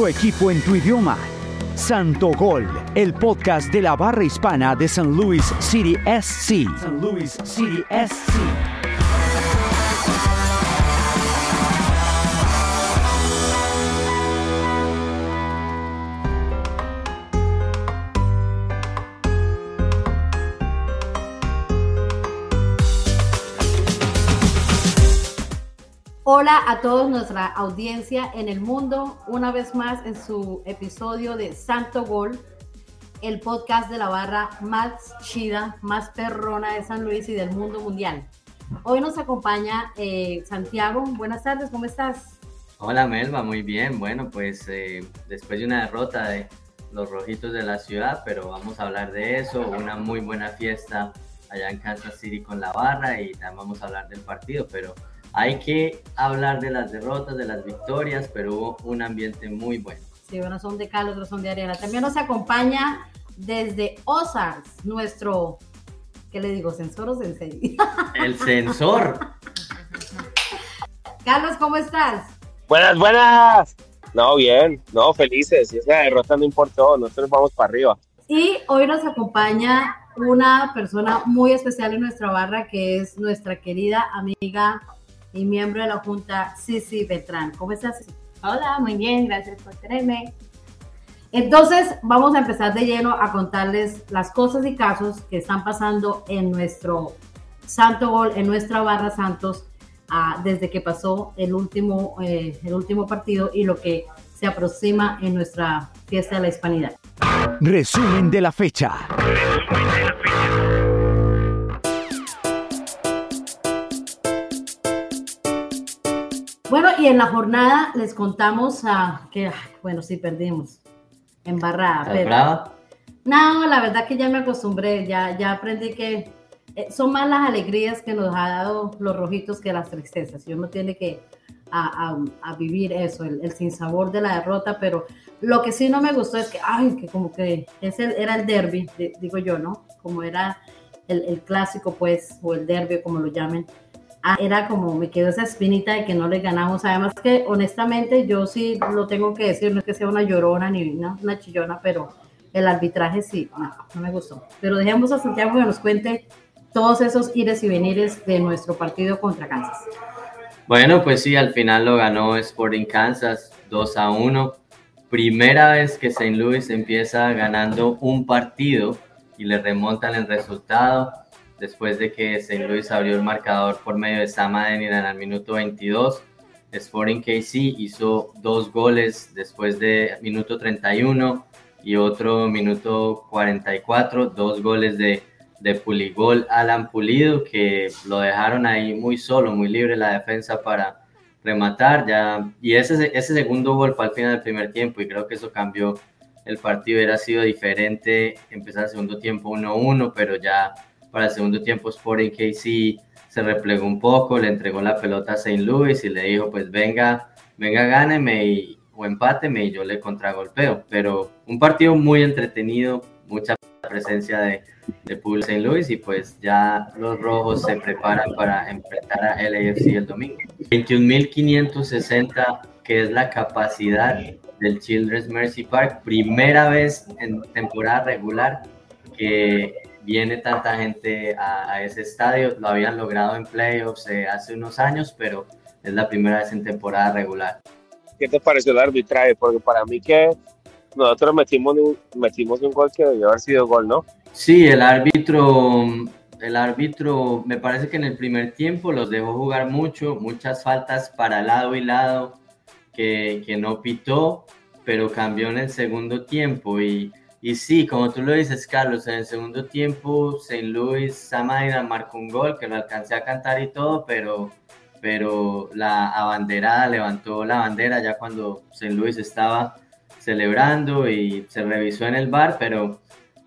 nuestro equipo en tu idioma. Santo Gol, el podcast de la barra hispana de San Luis City SC. San Luis City SC. Hola a toda nuestra audiencia en el mundo, una vez más en su episodio de Santo Gol, el podcast de la barra más chida, más perrona de San Luis y del mundo mundial. Hoy nos acompaña eh, Santiago. Buenas tardes, ¿cómo estás? Hola Melba, muy bien. Bueno, pues eh, después de una derrota de los rojitos de la ciudad, pero vamos a hablar de eso, una muy buena fiesta allá en Kansas City con la barra y también vamos a hablar del partido, pero hay que hablar de las derrotas, de las victorias, pero hubo un ambiente muy bueno. Sí, bueno, son de Carlos, otros son de Ariana. También nos acompaña desde Ozarks, nuestro, ¿qué le digo? ¿Sensor o sensei? El sensor. Carlos, ¿cómo estás? Buenas, buenas. No, bien, no, felices. Y esa derrota no importó, nosotros vamos para arriba. Y hoy nos acompaña una persona muy especial en nuestra barra, que es nuestra querida amiga y miembro de la Junta, Cici Beltrán. ¿Cómo estás? Hola, muy bien, gracias por tenerme. Entonces, vamos a empezar de lleno a contarles las cosas y casos que están pasando en nuestro Santo Gol, en nuestra barra Santos, ah, desde que pasó el último, eh, el último partido y lo que se aproxima en nuestra fiesta de la hispanidad. Resumen de la fecha. Bueno, y en la jornada les contamos a que, bueno, sí perdimos. Embarrada. Pero... No, la verdad que ya me acostumbré, ya, ya aprendí que eh, son más las alegrías que nos ha dado los rojitos que las tristezas. Y uno tiene que a, vivir eso, el, el sinsabor de la derrota, pero lo que sí no me gustó es que, ay, que como que ese era el derby, digo yo, ¿no? Como era el, el clásico, pues, o el derby, como lo llamen Ah, era como me quedó esa espinita de que no le ganamos. Además que honestamente yo sí lo tengo que decir, no es que sea una llorona ni una, chillona, pero el arbitraje sí, no, no, me gustó. Pero dejemos a Santiago que nos cuente todos esos ires y venires de nuestro partido contra Kansas. Bueno, pues sí, al final lo ganó Sporting Kansas 2 a 1. Primera vez que St. Louis empieza ganando un partido y le remontan el resultado después de que St. Louis abrió el marcador por medio de Sam en al minuto 22. Sporting KC hizo dos goles después de minuto 31 y otro minuto 44, dos goles de, de Puligol Alan Pulido que lo dejaron ahí muy solo, muy libre la defensa para rematar ya y ese, segundo gol fue al final del primer tiempo y creo que eso cambió el partido, hubiera sido diferente empezar el segundo tiempo 1-1 pero ya para el segundo tiempo Sporting KC se replegó un poco, le entregó la pelota a St. Louis y le dijo, pues venga, venga, gáneme y, o empáteme y yo le contragolpeo. Pero un partido muy entretenido, mucha presencia de, de Pool St. Louis y pues ya los rojos se preparan para enfrentar a LAFC el domingo. 21.560, que es la capacidad del Children's Mercy Park, primera vez en temporada regular que viene tanta gente a, ese estadio. Lo habían logrado en playoffs eh, hace unos años, pero es la primera vez en temporada regular. ¿Qué te pareció el arbitraje? Porque para mí que nosotros metimos un, metimos un gol que debió haber sido gol, ¿no? Sí, el árbitro, el árbitro me parece que en el primer tiempo los dejó jugar mucho, muchas faltas para lado y lado que, que no pitó, pero cambió en el segundo tiempo y y sí, como tú lo dices, Carlos, en el segundo tiempo, St. Louis, Samaina marcó un gol que lo alcancé a cantar y todo, pero, pero la abanderada levantó la bandera ya cuando St. Louis estaba celebrando y se revisó en el bar, pero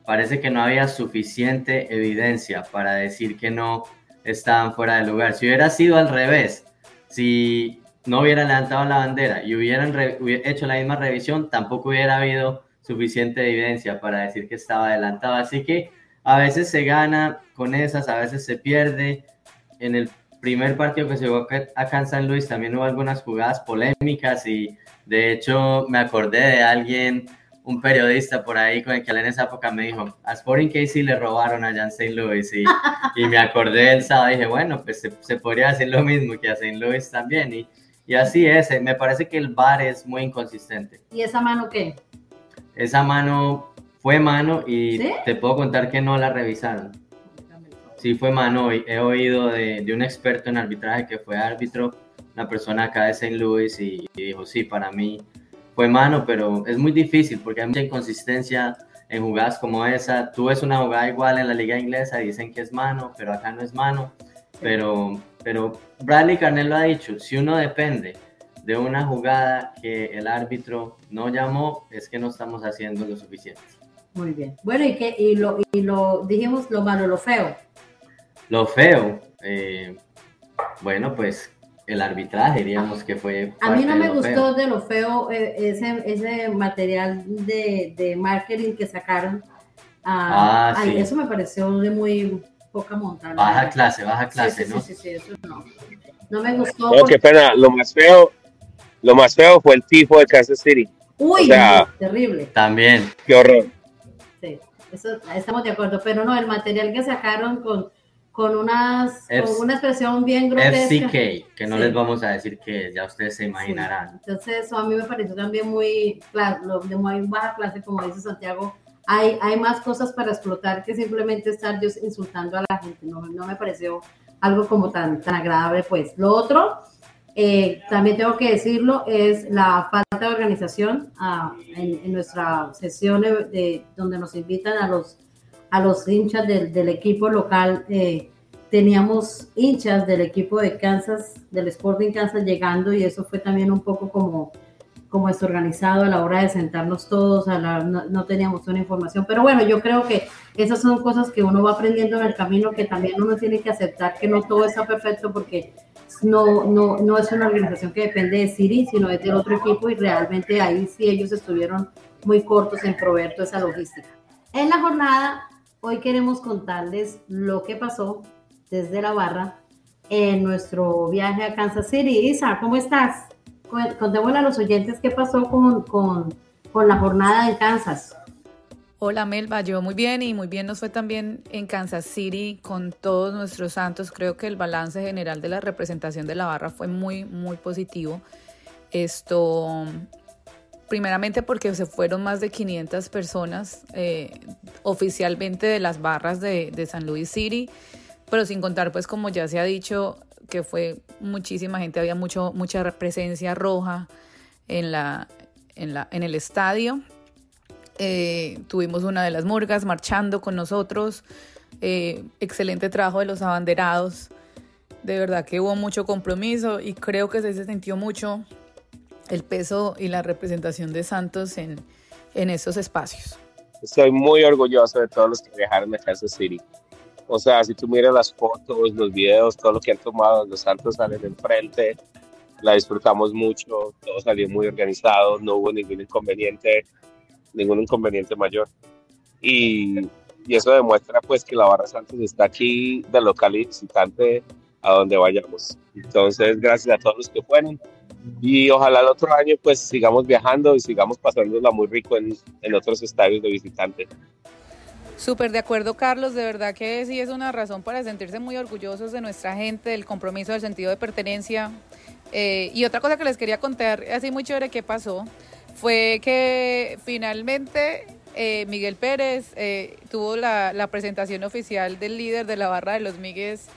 parece que no había suficiente evidencia para decir que no estaban fuera de lugar. Si hubiera sido al revés, si no hubieran levantado la bandera y hubieran hecho la misma revisión, tampoco hubiera habido suficiente evidencia para decir que estaba adelantado. Así que a veces se gana con esas, a veces se pierde. En el primer partido que se jugó acá en San Luis también hubo algunas jugadas polémicas y de hecho me acordé de alguien, un periodista por ahí con el que en esa época me dijo, a Sporting KC le robaron allá en St. Louis y, y me acordé del sábado y dije, bueno, pues se, se, podría decir lo mismo que a St. Louis también y, y así es, eh, me parece que el VAR es muy inconsistente. ¿Y esa mano qué? Esa mano fue mano y te puedo contar que no la revisaron. Sí, fue mano. He oído de, de, un experto en arbitraje que fue árbitro, una persona acá de St. Louis, y, dijo, sí, para mí fue mano, pero es muy difícil porque hay mucha inconsistencia en jugadas como esa. Tú ves una jugada igual en la liga inglesa y dicen que es mano, pero acá no es mano. Pero, pero Bradley Carnell lo ha dicho, si uno depende de una jugada que el árbitro no llamó, es que no estamos haciendo lo suficiente. Muy bien. Bueno, y, que, y, lo, y lo dijimos lo malo, lo feo. Lo feo, eh, bueno, pues el arbitraje, diríamos que fue. A mí no me gustó de lo feo eh, ese, ese material de, de marketing que sacaron. Ah, ah sí. Eso me pareció de muy poca montaña. Baja clase, baja clase, sí, ¿no? Sí, sí, sí, eso no. No me gustó. No, qué pena. Lo más feo, lo más feo fue el tifo de Kansas City. Uy, o sea, terrible. También. Qué horror. Sí, eso estamos de acuerdo. Pero no, el material que sacaron con, con, unas, con una expresión bien grotesca. FCK, que no sí. les vamos a decir que ya ustedes se imaginarán. Sí. Entonces, eso a mí me pareció también muy, claro, de muy baja clase, como dice Santiago. Hay, hay más cosas para explotar que simplemente estar yo insultando a la gente. No, no me pareció algo como tan, tan agradable, pues. Lo otro, eh, también tengo que decirlo, es la falta de organización uh, en, en, nuestra sesión de, de, donde nos invitan a los, a los hinchas del, del equipo local. Eh, teníamos hinchas del equipo de Kansas, del Sporting Kansas llegando y eso fue también un poco como, como desorganizado a la hora de sentarnos todos, a la, no, no, teníamos una información. Pero bueno, yo creo que esas son cosas que uno va aprendiendo en el camino, que también uno tiene que aceptar que no todo está perfecto porque no, no, no es una organización que depende de Siri, sino es del otro equipo y realmente ahí sí ellos estuvieron muy cortos en proveer toda esa logística. En la jornada, hoy queremos contarles lo que pasó desde la barra en nuestro viaje a Kansas City. Isa, ¿cómo estás? Contémosle a los oyentes qué pasó con, con, con la jornada en Kansas. Hola Melba, yo muy bien y muy bien nos fue también en Kansas City con todos nuestros santos. Creo que el balance general de la representación de la barra fue muy, muy positivo. Esto, primeramente porque se fueron más de 500 personas eh, oficialmente de las barras de, de San Luis City, pero sin contar, pues como ya se ha dicho, que fue muchísima gente, había mucho, mucha presencia roja en, la, en, la, en el estadio. Eh, tuvimos una de las murgas marchando con nosotros. Eh, excelente trabajo de los abanderados. De verdad que hubo mucho compromiso y creo que se sintió mucho el peso y la representación de Santos en, en estos espacios. Estoy muy orgulloso de todos los que viajaron a Kansas City. O sea, si tú miras las fotos, los videos, todo lo que han tomado, los Santos salen enfrente, la disfrutamos mucho, todo salió muy organizado, no hubo ningún inconveniente ningún inconveniente mayor. Y, y, eso demuestra pues que la Barra Santos está aquí de local y visitante a donde vayamos. Entonces, gracias a todos los que fueron. Y ojalá el otro año pues sigamos viajando y sigamos pasándola muy rico en, en otros estadios de visitante. Súper de acuerdo, Carlos. De verdad que sí es una razón para sentirse muy orgullosos de nuestra gente, del compromiso, del sentido de pertenencia. Eh, y otra cosa que les quería contar, así muy chévere, ¿qué pasó? Fue que finalmente eh, Miguel Pérez eh, tuvo la, presentación oficial del líder de la barra de los Migues,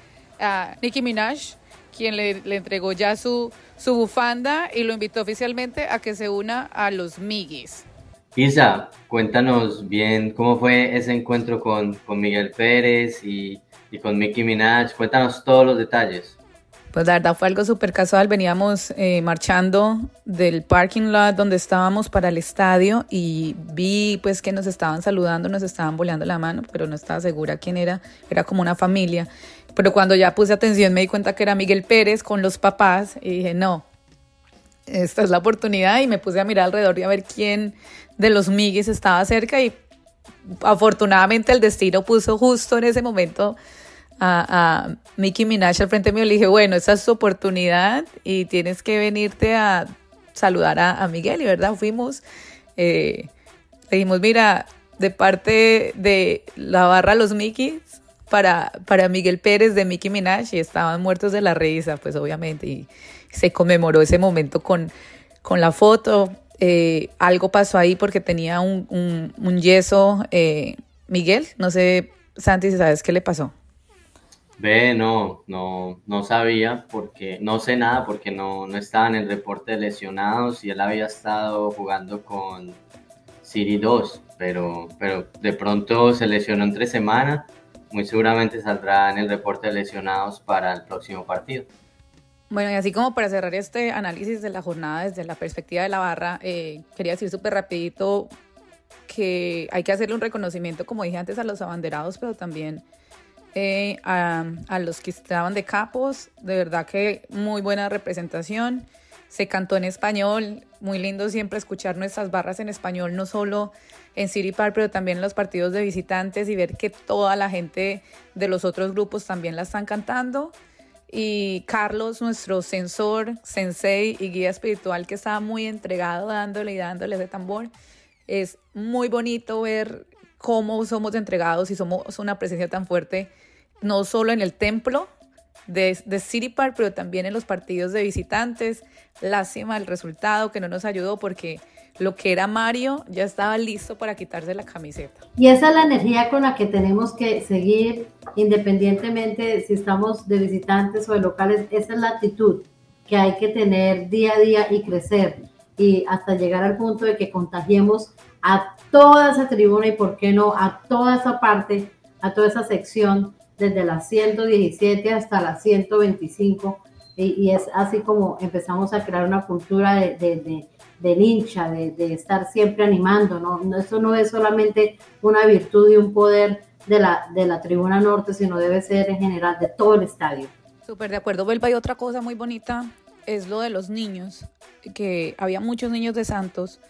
a Nicki Minaj, quien le, le, entregó ya su, su bufanda y lo invitó oficialmente a que se una a los Migues. Isa, cuéntanos bien cómo fue ese encuentro con, con Miguel Pérez y, y con Nicki Minaj. Cuéntanos todos los detalles. Pues la verdad fue algo súper casual. Veníamos eh, marchando del parking lot donde estábamos para el estadio y vi pues que nos estaban saludando, nos estaban boleando la mano, pero no estaba segura quién era. Era como una familia. Pero cuando ya puse atención me di cuenta que era Miguel Pérez con los papás y dije, no, esta es la oportunidad y me puse a mirar alrededor y a ver quién de los Migues estaba cerca y afortunadamente el destino puso justo en ese momento a, a Mickey Minaj al frente mío, le dije, bueno, esa es su oportunidad y tienes que venirte a saludar a, Miguel, y verdad, fuimos, eh, le dijimos, mira, de parte de la barra Los Mickeys, para, para Miguel Pérez de Mickey Minaj, y estaban muertos de la risa, pues obviamente, y se conmemoró ese momento con, con la foto. Eh, algo pasó ahí porque tenía un, un, yeso, eh, Miguel, no sé, Santi, si sabes qué le pasó. Ve, no, no, no sabía porque no sé nada porque no, no estaba en el reporte de lesionados y él había estado jugando con Siri 2, pero, pero de pronto se lesionó entre semana, muy seguramente saldrá en el reporte de lesionados para el próximo partido. Bueno, y así como para cerrar este análisis de la jornada desde la perspectiva de la barra, eh, quería decir súper rapidito que hay que hacerle un reconocimiento, como dije antes, a los abanderados, pero también eh, a, los que estaban de capos, de verdad que muy buena representación. Se cantó en español, muy lindo siempre escuchar nuestras barras en español, no solo en City Park, pero también en los partidos de visitantes y ver que toda la gente de los otros grupos también la están cantando. Y Carlos, nuestro sensor, sensei y guía espiritual que estaba muy entregado dándole y dándole ese tambor, es muy bonito ver cómo somos entregados y somos una presencia tan fuerte no solo en el templo de, de, City Park, pero también en los partidos de visitantes. Lástima el resultado que no nos ayudó porque lo que era Mario ya estaba listo para quitarse la camiseta. Y esa es la energía con la que tenemos que seguir, independientemente si estamos de visitantes o de locales. Esa es la actitud que hay que tener día a día y crecer y hasta llegar al punto de que contagiemos a toda esa tribuna y, por qué no, a toda esa parte, a toda esa sección desde las 117 hasta las 125 y, es así como empezamos a crear una cultura de, de, de, hincha, de, estar siempre animando, ¿no? Eso no es solamente una virtud y un poder de la, de la tribuna norte, sino debe ser en general de todo el estadio. Súper de acuerdo, Belva. Y otra cosa muy bonita es lo de los niños, que había muchos niños de Santos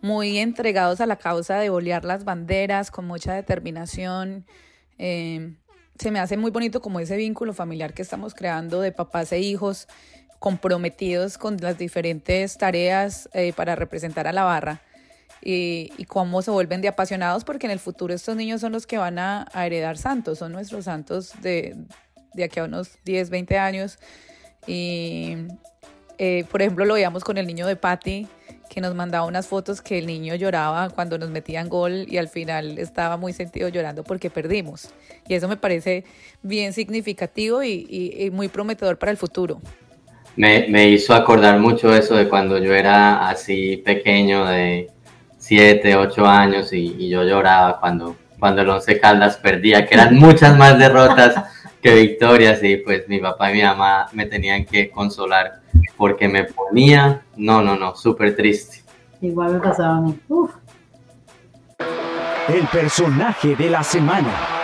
muy entregados a la causa de bolear las banderas con mucha determinación. Eh, se me hace muy bonito como ese vínculo familiar que estamos creando de papás e hijos comprometidos con las diferentes tareas eh, para representar a la barra y, cómo se vuelven de apasionados porque en el futuro estos niños son los que van a, heredar santos, son nuestros santos de, de aquí a unos 10, 20 años. Y eh, por ejemplo lo veíamos con el niño de Patty que nos mandaba unas fotos que el niño lloraba cuando nos metían gol y al final estaba muy sentido llorando porque perdimos. Y eso me parece bien significativo y, muy prometedor para el futuro. Me, me, hizo acordar mucho eso de cuando yo era así pequeño, de 7, 8 años, y, y, yo lloraba cuando, cuando el Once Caldas perdía, que eran muchas más derrotas que victorias, y pues mi papá y mi mamá me tenían que consolar porque me ponía, no, no, no, súper triste. Igual me pasaba a mí. El personaje de la semana.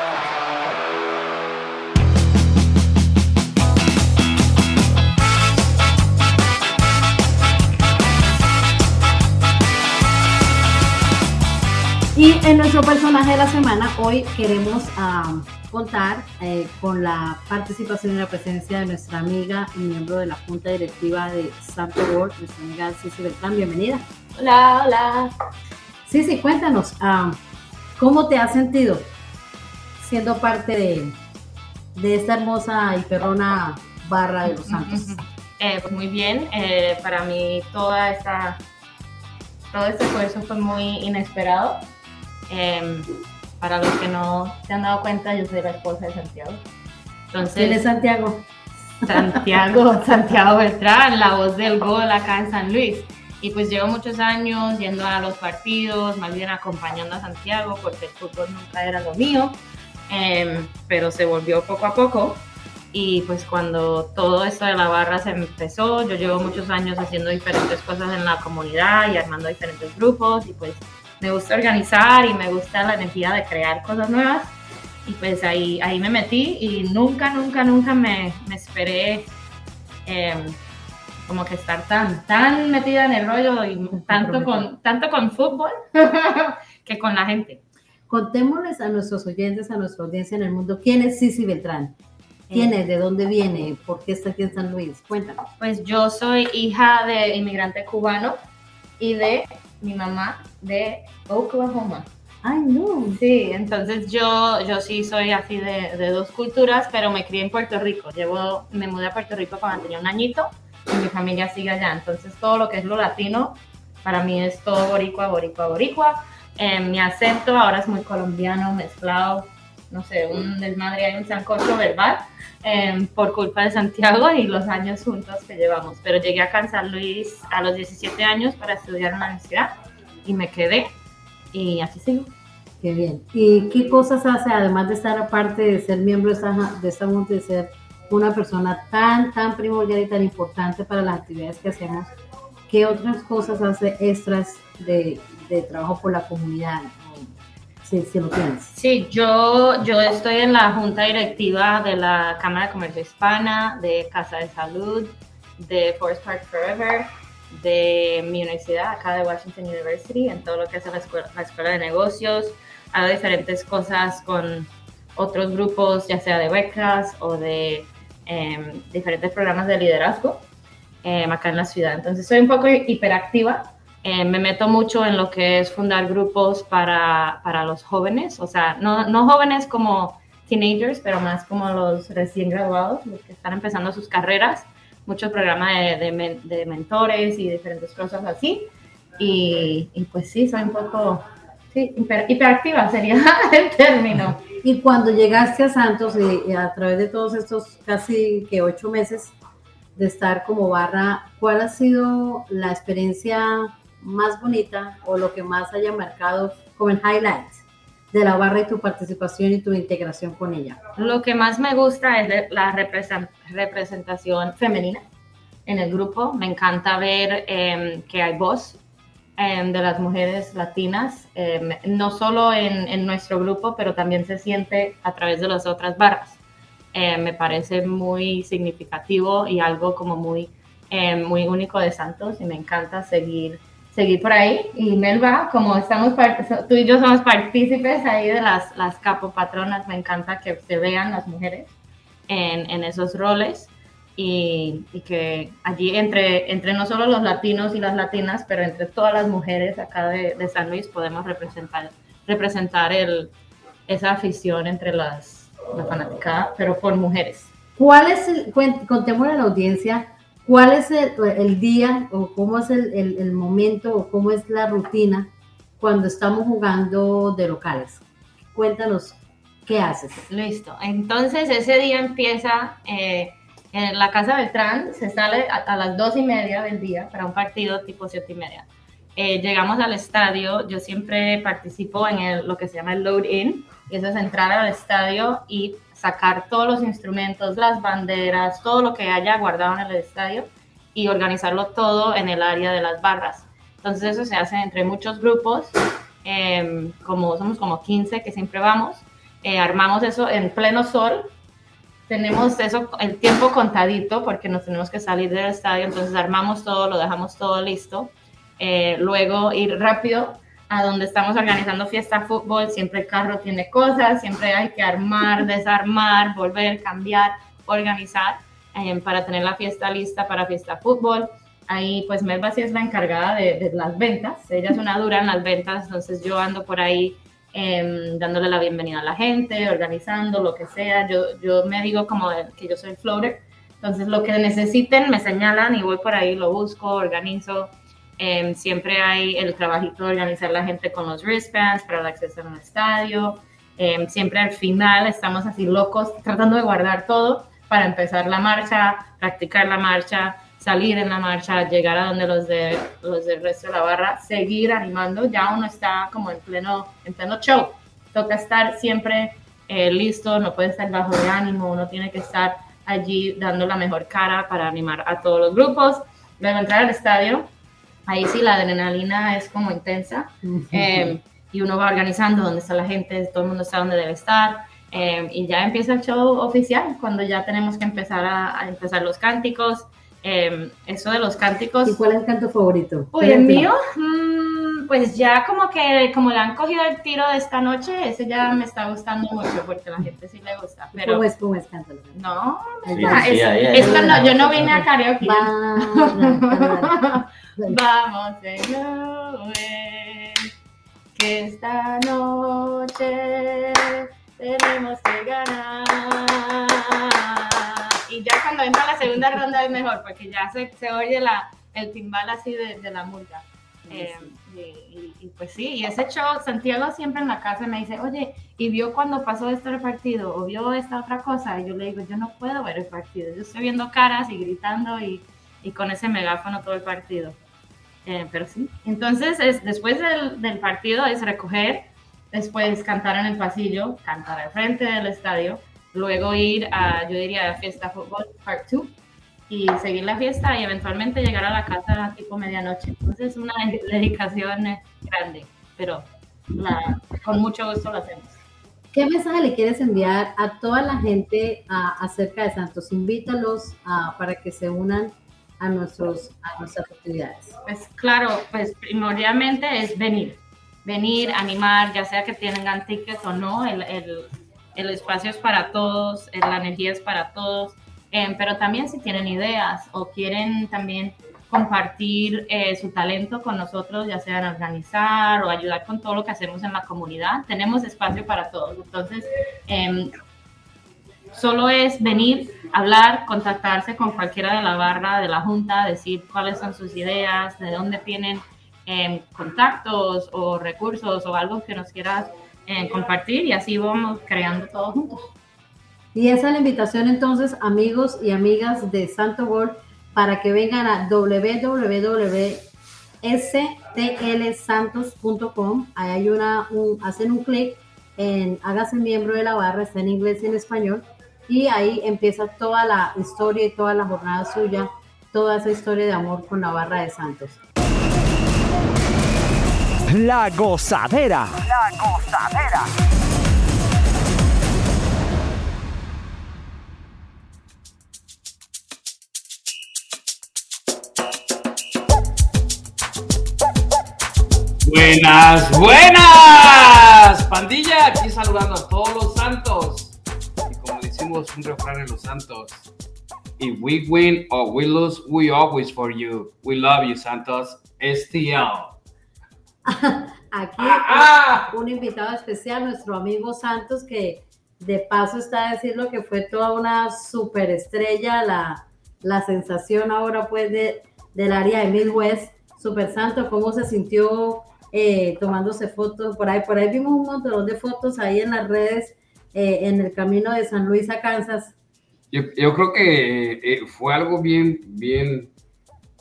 Y en nuestro personaje de la semana, hoy queremos uh, contar eh, con la participación y la presencia de nuestra amiga y miembro de la Junta Directiva de Santo World, nuestra amiga Cici Beltrán. Bienvenida. Hola, hola. Cici, cuéntanos, ah, ¿cómo te has sentido siendo parte de, de esta hermosa y perrona barra de los Santos? Eh, pues muy bien, eh, para mí toda esta, todo este esfuerzo fue muy inesperado. Em, para los que no se han dado cuenta, yo soy la esposa de Santiago. Entonces, ¿Quién es Santiago? Santiago, Santiago Beltrán, la voz del gol acá en San Luis. Y pues llevo muchos años yendo a los partidos, más bien acompañando a Santiago, porque el fútbol nunca era lo mío, em, pero se volvió poco a poco. Y pues cuando todo esto de la barra se empezó, yo llevo muchos años haciendo diferentes cosas en la comunidad y armando diferentes grupos y pues me gusta organizar y me gusta la energía de crear cosas nuevas. Y pues ahí, ahí me metí y nunca, nunca, nunca me, me esperé em, como que estar tan, tan metida en el rollo y tanto con, tanto con fútbol que con la gente. Contémosles a nuestros oyentes, a nuestra audiencia en el mundo, ¿quién es Cici Beltrán? ¿Quién es? ¿De dónde viene? ¿Por qué está aquí en San Luis? Cuéntanos. Pues yo soy hija de inmigrante cubano y de mi mamá de Oklahoma. Ay, no. Sí, entonces yo, yo sí soy así de, de, dos culturas, pero me crié en Puerto Rico. Llevo, me mudé a Puerto Rico cuando tenía un añito y mi familia sigue allá. Entonces todo lo que es lo latino, para mí es todo boricua, boricua, boricua. Eh, mi acento ahora es muy colombiano, mezclado, no sé, un desmadre, hay un sancocho verbal eh, por culpa de Santiago y los años juntos que llevamos. Pero llegué acá en San Luis a los 17 años para estudiar en la universidad y me quedé y así sigo. Qué bien. ¿Y qué cosas hace, además de estar aparte de ser miembro de esta, de esta de ser una persona tan, tan primordial y tan importante para las actividades que hacemos? ¿Qué otras cosas hace extras de, de trabajo por la comunidad? Sí, sí lo tienes. Sí, yo, yo estoy en la junta directiva de la Cámara de Comercio Hispana, de Casa de Salud, de Forest Park Forever, de mi universidad, acá de Washington University, en todo lo que es la escuela, la escuela de negocios. Hago diferentes cosas con otros grupos, ya sea de becas o de eh, diferentes programas de liderazgo eh, acá en la ciudad. Entonces soy un poco hiperactiva. Eh, me meto mucho en lo que es fundar grupos para, para los jóvenes, o sea, no, no jóvenes como teenagers, pero más como los recién graduados, los que están empezando sus carreras muchos programas de, de, de, mentores y diferentes cosas así. Y, y, pues sí, soy un poco sí, hiper, hiperactiva, sería el término. Y cuando llegaste a Santos y, y, a través de todos estos casi que ocho meses de estar como barra, ¿cuál ha sido la experiencia más bonita o lo que más haya marcado como el highlight de la barra y tu participación y tu integración con ella? Lo que más me gusta es la representación femenina en el grupo. Me encanta ver eh, que hay voz eh, de las mujeres latinas, eh, no solo en, en, nuestro grupo, pero también se siente a través de las otras barras. me parece muy significativo y algo como muy, muy único de Santos y me encanta seguir seguir por ahí. Y Melba, como estamos, tú y yo somos partícipes ahí de las, las capopatronas, me encanta que se vean las mujeres en, en esos roles y, y, que allí entre, entre no solo los latinos y las latinas, pero entre todas las mujeres acá de, de San Luis podemos representar, representar el, esa afición entre las, la pero por mujeres. ¿Cuál es el, contémosle a la audiencia, ¿Cuál es el, el, día o cómo es el, el, el, momento o cómo es la rutina cuando estamos jugando de locales? Cuéntanos, ¿qué haces? Listo. Entonces, ese día empieza eh, en la Casa Beltrán, se sale a, a, las dos y media del día para un partido tipo siete y media. Eh, llegamos al estadio, yo siempre participo en lo que se llama el load-in, eso es entrar al estadio y sacar todos los instrumentos, las banderas, todo lo que haya guardado en el estadio y organizarlo todo en el área de las barras. Entonces eso se hace entre muchos grupos, eh, como somos como 15 que siempre vamos, eh, armamos eso en pleno sol, tenemos eso el tiempo contadito porque nos tenemos que salir del estadio, entonces armamos todo, lo dejamos todo listo, eh, luego ir rápido a donde estamos organizando fiesta fútbol, siempre el carro tiene cosas, siempre hay que armar, desarmar, volver, cambiar, organizar eh, para tener la fiesta lista para fiesta fútbol. Ahí pues Melba sí es la encargada de, de, las ventas, ella es una dura en las ventas, entonces yo ando por ahí eh, dándole la bienvenida a la gente, organizando lo que sea, yo, yo me digo como que yo soy floater, entonces lo que necesiten me señalan y voy por ahí, lo busco, organizo, eh, siempre hay el trabajito de organizar la gente con los wristbands para el acceso a estadio. Eh, siempre al final estamos así locos tratando de guardar todo para empezar la marcha, practicar la marcha, salir en la marcha, llegar a donde los, de, los del resto de la barra, seguir animando. Ya uno está como en pleno, en pleno show. Toca estar siempre eh, listo, no puede estar bajo de ánimo, uno tiene que estar allí dando la mejor cara para animar a todos los grupos. Luego entrar al estadio, ahí sí la adrenalina es como intensa eh, y uno va organizando dónde está la gente, todo el mundo sabe dónde debe estar eh, y ya empieza el show oficial cuando ya tenemos que empezar a, a empezar los cánticos. Em, eso de los cánticos. ¿Y cuál es el canto favorito? Uy, el mío, mm, pues ya como que, como le han cogido el tiro de esta noche, ese ya me está gustando mucho porque a la gente sí le gusta. Pero, ¿Cómo es? ¿Cómo es? Cántalo. No, Sí, mira, sí, es- ahí, ahí. yo no vine a karaoke. Va, Vamos, Señor, que esta noche tenemos que ganar. Y ya cuando entra la segunda ronda es mejor, porque ya se, se oye la, el timbal así de, de la murga. Eh, y, y- y pues sí, y ese show, Santiago siempre en la casa me dice, oye, ¿y vio cuando pasó este partido? ¿O vio esta otra cosa? Y yo le digo, yo no puedo ver el partido, yo estoy viendo caras y gritando y, y con ese megáfono todo el partido. Eh, pero sí, entonces es, después del, del partido es recoger, después cantar en el pasillo, cantar al frente del estadio, luego ir a, yo diría, a fiesta fútbol part 2 y seguir la fiesta y eventualmente llegar a la casa tipo medianoche. Entonces es una dedicación grande, pero la- con mucho gusto lo hacemos. ¿Qué mensaje le quieres enviar a toda la gente a- acerca de Santos? Invítalos a- para que se unan a, nuestros, a nuestras actividades. Pues claro, pues primordialmente es venir, venir, animar, ya sea que tengan tickets o no, el, el- el espacio es para todos, eh, la energía es para todos, eh, pero también si tienen ideas o quieren también compartir eh, su talento con nosotros, ya sea en organizar o ayudar con todo lo que hacemos en la comunidad, tenemos espacio para todos. Entonces, em, Solo es venir, hablar, contactarse con cualquiera de la barra, de la junta, decir cuáles son sus ideas, de dónde tienen em, contactos o recursos o algo que nos quieras em, compartir y así vamos creando todo juntos. Y esa es la invitación entonces, amigos y amigas de Santo Gol, para que vengan a www.stlsantos.com. Ahí hay una, un- hacen un clic en hágase miembro de la barra, está en inglés y en español, y ahí empieza toda la historia y toda la jornada suya, toda esa historia de amor con la barra de Santos. La gozadera. La gozadera. Buenas, buenas, pandilla, aquí saludando a todos los santos. Y como decimos un refrán en los santos, if we win or we lose, we always for you. We love you, Santos. STL. Aquí Ah, un invitado especial, nuestro amigo Santos, que de paso está a decirlo que fue toda una superestrella, la, la sensación ahora pues de, del área de Midwest. Super Santo, ¿cómo se sintió eh, tomándose fotos por ahí? Por ahí vimos un montón de fotos ahí en las redes eh, en el camino de San Luis a Kansas. Yo, yo creo que eh, fue algo bien, bien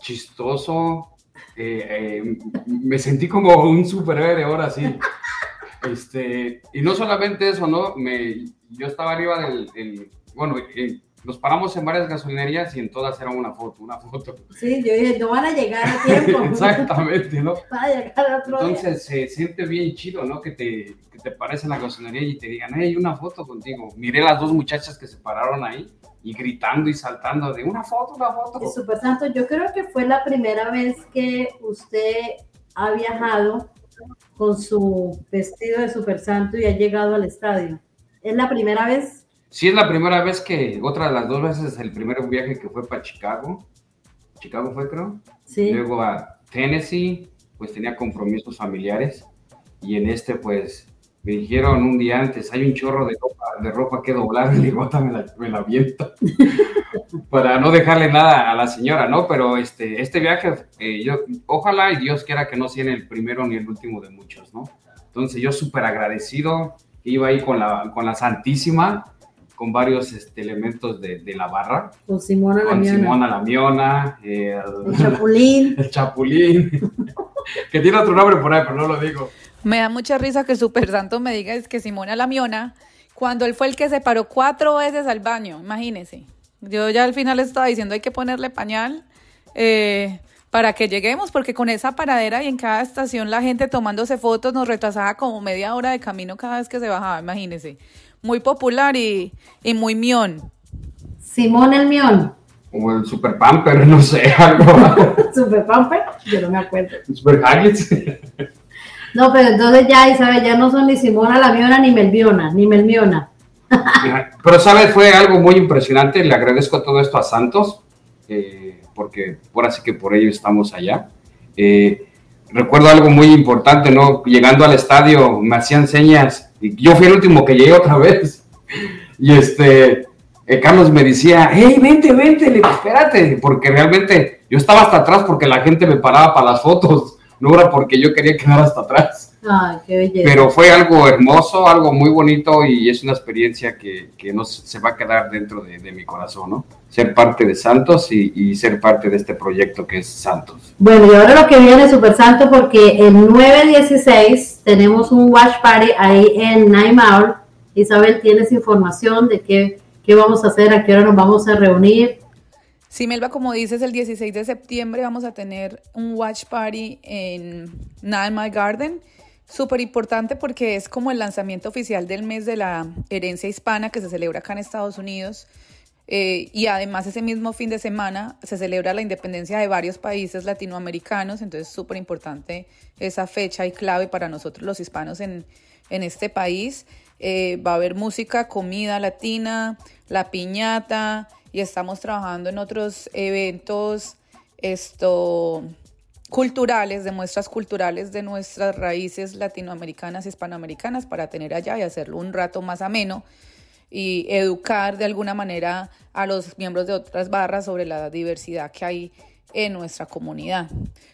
chistoso. Eh, me sentí como un superhéroe ahora sí. Este, y no solamente eso, ¿no? Me, yo estaba arriba del, bueno, eh, nos paramos en varias gasolinerías y en todas era una foto, una foto. Sí, yo dije, no van a llegar a tiempo. Exactamente, ¿no? Van a llegar a otro. Entonces se siente bien chido, ¿no? Que te, que te pares en la gasolinería y te digan, hey, una foto contigo. Miré las dos muchachas que se pararon ahí y gritando y saltando de una foto, una foto. Y Super Santo, yo creo que fue la primera vez que usted ha viajado con su vestido de Super Santo y ha llegado al estadio. ¿Es la primera vez? Sí, es la primera vez que, otra de las dos veces, el primer viaje que fue para Chicago. Chicago fue, creo. Sí. Luego a Tennessee, pues tenía compromisos familiares. Y en este, pues, me dijeron un día antes, hay un chorro de ropa, de ropa que doblar, y digo, "Ota, me la, me la aviento. Para no dejarle nada a la señora, ¿no? Pero este, este viaje, eh, yo, ojalá y Dios quiera que no sea el primero ni el último de muchos, ¿no? Entonces yo súper agradecido, iba ahí con la, con la Santísima, con varios este, elementos de, de la barra, Con Simona con Lamiona. Simona Lamiona, eh, El Chapulín. el Chapulín, que tiene otro nombre por ahí, pero no lo digo. Me da mucha risa que Super Santo me diga es que Simona Lamiona, cuando él fue el que se paró cuatro veces al baño, imagínese. Yo ya al final estaba diciendo hay que ponerle pañal eh, para que lleguemos, porque con esa paradera y en cada estación la gente tomándose fotos nos retrasaba como media hora de camino cada vez que se bajaba, imagínese. Muy popular y, y muy mión. Simón el Mión. como el Super Pamper, no sé, algo. Super Pamper, yo no me acuerdo. Super Haggis. No, pero entonces ya, Isabel, ya no son ni Simona la Miona ni Melviona, ni Melmiona. Pero, ¿sabes? Fue algo muy impresionante. Le agradezco todo esto a Santos, eh, porque por así que por ello estamos allá. Eh, recuerdo algo muy importante, ¿no? Llegando al estadio me hacían señas y yo fui el último que llegué otra vez. Y este, eh, Carlos me decía, hey, vente, vente, le espérate, porque realmente yo estaba hasta atrás porque la gente me paraba para las fotos, no era porque yo quería quedar hasta atrás. Ay, qué belleza. Pero fue algo hermoso, algo muy bonito y es una experiencia que, que no se va a quedar dentro de, de mi corazón, ¿no? Ser parte de Santos y, y, ser parte de este proyecto que es Santos. Bueno, y ahora lo que viene Super Santo porque el 9-16 tenemos un watch party ahí en Nine Isabel, ¿tienes información de qué, qué vamos a hacer? ¿A qué hora nos vamos a reunir? Sí, Melba, como dices, el 16 de septiembre vamos a tener un watch party en Nine Mile Garden Súper importante porque es como el lanzamiento oficial del mes de la herencia hispana que se celebra acá en Estados Unidos. Eh, y además ese mismo fin de semana se celebra la independencia de varios países latinoamericanos, entonces súper importante esa fecha y clave para nosotros los hispanos en, en este país. Eh, va a haber música, comida latina, la piñata y estamos trabajando en otros eventos esto culturales, de muestras culturales de nuestras raíces latinoamericanas hispanoamericanas para tener allá y hacerlo un rato más ameno y educar de alguna manera a los miembros de otras barras sobre la diversidad que hay en nuestra comunidad.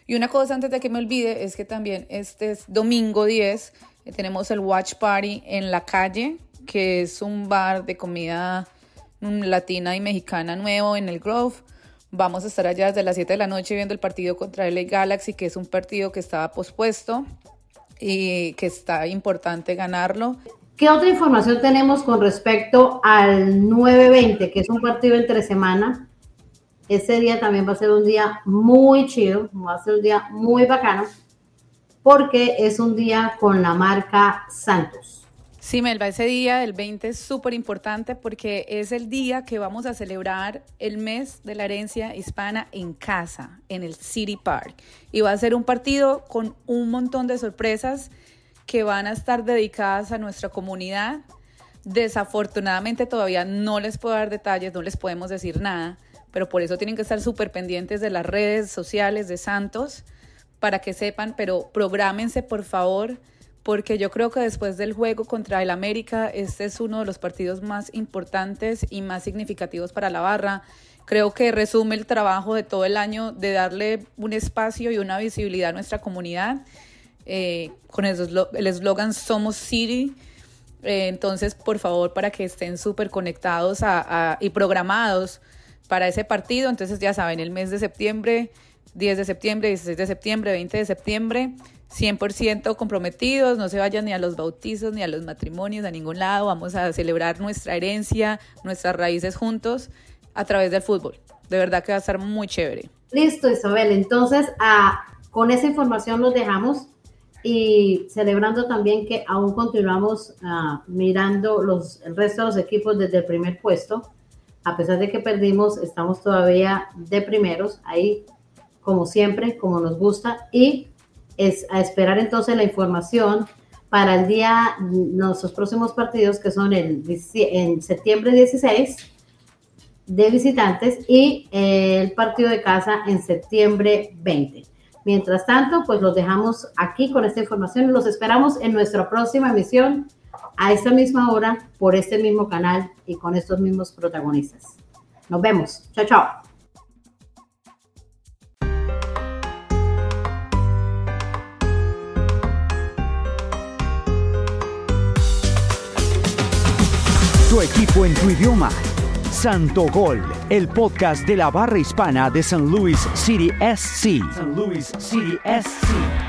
Y una cosa antes de que me olvide es que también este es domingo 10, eh, tenemos el Watch Party en la calle, que es un bar de comida mm, latina y mexicana nuevo en el Grove Vamos a estar allá desde las 7 de la noche viendo el partido contra LA Galaxy, que es un partido que estaba pospuesto y que está importante ganarlo. ¿Qué otra información tenemos con respecto al 9-20, que es un partido entre semana? Ese día también va a ser un día muy chido, va a ser un día muy bacano, porque es un día con la marca Santos. Sí, Melba, ese día del 20 es súper importante porque es el día que vamos a celebrar el mes de la herencia hispana en casa, en el City Park. Y va a ser un partido con un montón de sorpresas que van a estar dedicadas a nuestra comunidad. Desafortunadamente todavía no les puedo dar detalles, no les podemos decir nada, pero por eso tienen que estar súper pendientes de las redes sociales de Santos para que sepan, pero prográmense por favor porque yo creo que después del juego contra el América, este es uno de los partidos más importantes y más significativos para la barra. Creo que resume el trabajo de todo el año de darle un espacio y una visibilidad a nuestra comunidad. Eh, con el eslogan Somos City. Eh, entonces, por favor, para que estén súper conectados y programados para ese partido. Entonces, ya saben, el mes de septiembre, 10 de septiembre, 16 de septiembre, 20 de septiembre 100% comprometidos, no se vayan ni a los bautizos ni a los matrimonios, a ningún lado, vamos a celebrar nuestra herencia, nuestras raíces juntos a través del fútbol. De verdad que va a estar muy chévere. Listo, Isabel. Entonces, ah, con esa información nos dejamos y celebrando también que aún continuamos ah, mirando los, el resto de los equipos desde el primer puesto. A pesar de que perdimos, estamos todavía de primeros, ahí como siempre, como nos gusta. Y es a esperar entonces la información para el día, nuestros próximos partidos que son el, en septiembre 16 de visitantes y el partido de casa en septiembre 20. Mientras tanto, pues los dejamos aquí con esta información y los esperamos en nuestra próxima emisión a esta misma hora por este mismo canal y con estos mismos protagonistas. Nos vemos. Chao, chao. Tu equipo en tu idioma. Santo Gol, el podcast de la barra hispana de San Luis City SC. San Luis City SC.